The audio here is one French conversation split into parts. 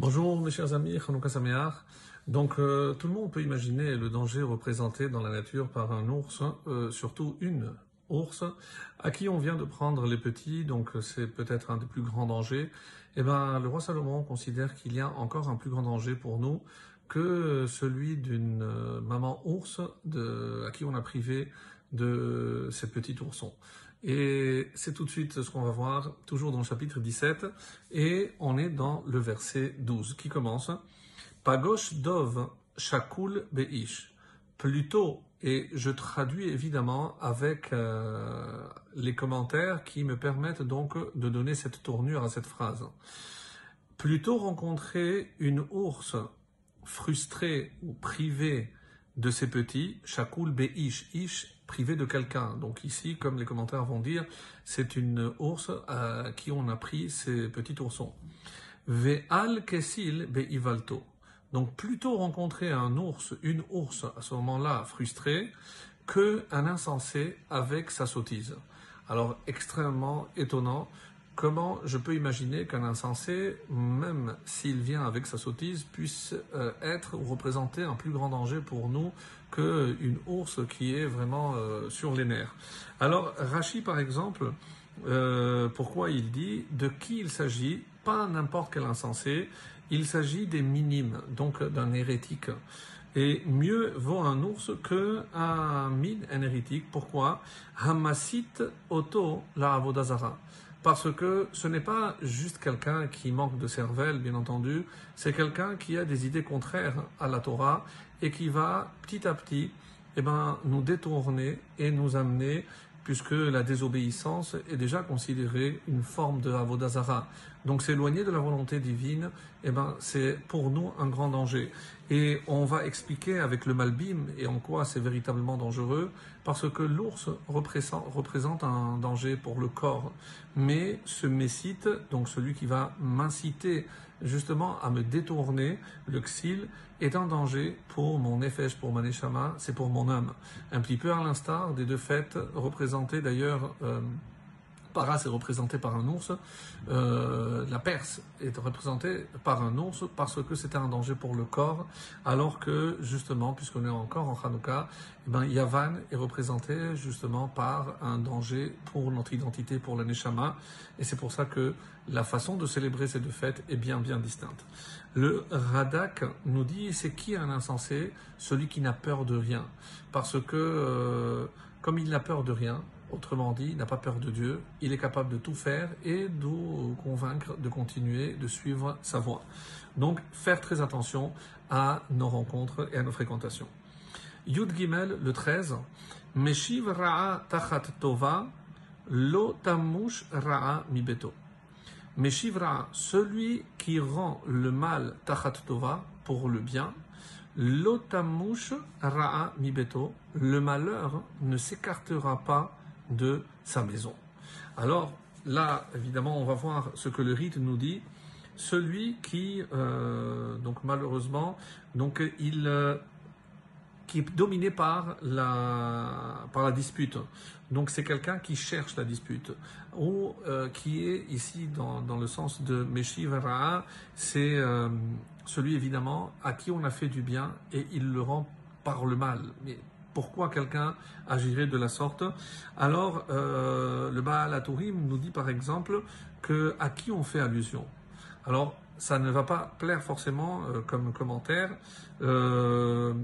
Bonjour mes chers amis, Hanouka Sameach. Donc euh, tout le monde peut imaginer le danger représenté dans la nature par un ours, euh, surtout une ours, à qui on vient de prendre les petits, donc c'est peut-être un des plus grands dangers. Eh ben, le roi Salomon considère qu'il y a encore un plus grand danger pour nous que celui d'une euh, maman ours à qui on a privé de ses petits oursons. Et c'est tout de suite ce qu'on va voir, toujours dans le chapitre 17, et on est dans le verset 12 qui commence Pagosh dov shakul beish. Plutôt, et je traduis évidemment avec euh, les commentaires qui me permettent donc de donner cette tournure à cette phrase. Plutôt rencontrer une ours frustrée ou privée de ses petits, shakul beish, ish privé de quelqu'un. Donc ici, comme les commentaires vont dire, c'est une ours à qui on a pris ses petits oursons. Ve'al kesil be'ivalto. Donc plutôt rencontrer un ours, une ours à ce moment-là frustrée, que un insensé avec sa sottise. Alors extrêmement étonnant. Comment je peux imaginer qu'un insensé, même s'il vient avec sa sottise, puisse euh, être ou représenter un plus grand danger pour nous qu'une ours qui est vraiment euh, sur les nerfs. Alors Rachi, par exemple, euh, pourquoi il dit de qui il s'agit? Pas n'importe quel insensé, il s'agit des minimes, donc d'un hérétique. Et mieux vaut un ours que un mine, un hérétique. Pourquoi? Hamasit Oto la Avodazara parce que ce n'est pas juste quelqu'un qui manque de cervelle, bien entendu, c'est quelqu'un qui a des idées contraires à la Torah et qui va petit à petit eh ben, nous détourner et nous amener puisque la désobéissance est déjà considérée une forme de avodazara. Donc s'éloigner de la volonté divine, eh ben, c'est pour nous un grand danger. Et on va expliquer avec le malbim et en quoi c'est véritablement dangereux, parce que l'ours représente un danger pour le corps. Mais ce messite, donc celui qui va m'inciter justement à me détourner, le xil, est un danger pour mon nefesh, pour mon neshama, c'est pour mon âme. Un petit peu à l'instar des deux fêtes représentées d'ailleurs euh, Paras est représenté par un ours, euh, la Perse est représentée par un ours parce que c'était un danger pour le corps, alors que justement, puisqu'on est encore en Hanouka, eh ben, Yavan est représenté justement par un danger pour notre identité, pour la Neshama, et c'est pour ça que la façon de célébrer ces deux fêtes est bien bien distincte. Le Radak nous dit c'est qui un insensé? Celui qui n'a peur de rien, parce que euh, comme il n'a peur de rien, Autrement dit, il n'a pas peur de Dieu, il est capable de tout faire et de convaincre de continuer, de suivre sa voie. Donc, faire très attention à nos rencontres et à nos fréquentations. Yud Gimel, le 13, Meshiv Ra'a Tachat Tova, Lo Tamush Ra'a Mibeto. Meshiv Ra'a, celui qui rend le mal Tachat Tova pour le bien, Lo Tamush Ra'a Mibeto, le malheur ne s'écartera pas de sa maison. Alors là, évidemment, on va voir ce que le rite nous dit. Celui qui, euh, donc malheureusement, donc il euh, qui est dominé par la, par la dispute. Donc c'est quelqu'un qui cherche la dispute. Ou euh, qui est ici dans, dans le sens de Meshivara, c'est celui évidemment à qui on a fait du bien et il le rend par le mal. Pourquoi quelqu'un agirait de la sorte Alors, euh, le Baal Atourim nous dit par exemple que à qui on fait allusion. Alors, ça ne va pas plaire forcément euh, comme commentaire. Euh,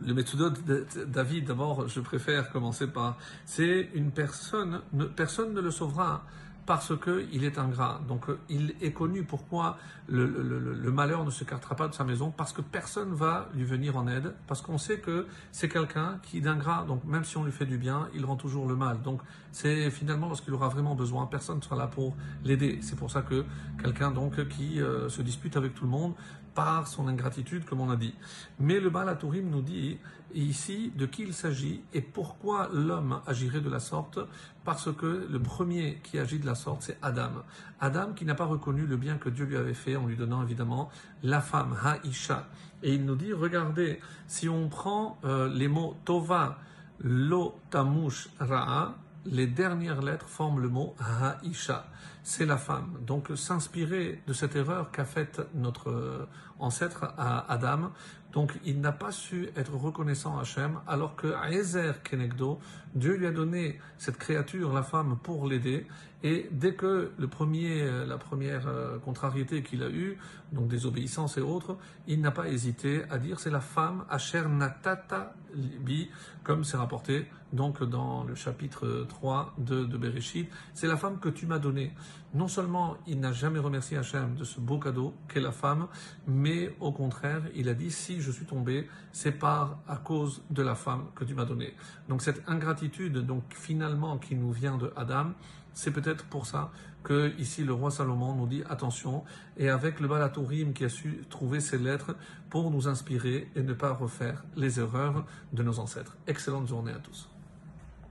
le méthode de David, d'abord, je préfère commencer par, c'est une personne, personne ne le sauvera parce qu'il est ingrat. Donc il est connu pourquoi le, malheur ne se cartera pas de sa maison, parce que personne va lui venir en aide, parce qu'on sait que c'est quelqu'un qui est ingrat, donc même si on lui fait du bien, il rend toujours le mal. Donc c'est finalement lorsqu'il aura vraiment besoin, personne ne sera là pour l'aider. C'est pour ça que quelqu'un donc qui euh, se dispute avec tout le monde par son ingratitude, comme on a dit. Mais le Baal nous dit ici de qui il s'agit et pourquoi l'homme agirait de la sorte, parce que le premier qui agit de la sorte, c'est Adam. Adam qui n'a pas reconnu le bien que Dieu lui avait fait en lui donnant évidemment la femme, Haïcha. Et il nous dit, regardez, si on prend euh, les mots Tova, Lo, Tamush, Ra'a, les dernières lettres forment le mot Haïcha. C'est la femme. Donc s'inspirer de cette erreur qu'a faite notre ancêtre Adam. Donc il n'a pas su être reconnaissant à Hachem, alors que Ezer Kenegdo, Dieu lui a donné cette créature, la femme, pour l'aider. Et dès que le premier, la première euh, contrariété qu'il a eue, donc désobéissance et autres, il n'a pas hésité à dire c'est la femme Asher Natata Bi, comme c'est rapporté donc dans le chapitre 3 de, de Bereshit, c'est la femme que tu m'as donnée. Non seulement il n'a jamais remercié Hachem de ce beau cadeau qu'est la femme, mais au contraire, il a dit si je suis tombé, c'est par à cause de la femme que tu m'as donnée. Donc cette ingratitude, donc finalement qui nous vient de Adam, c'est peut-être pour ça que ici le roi Salomon nous dit attention et avec le Balatourim qui a su trouver ces lettres pour nous inspirer et ne pas refaire les erreurs de nos ancêtres. Excellente journée à tous.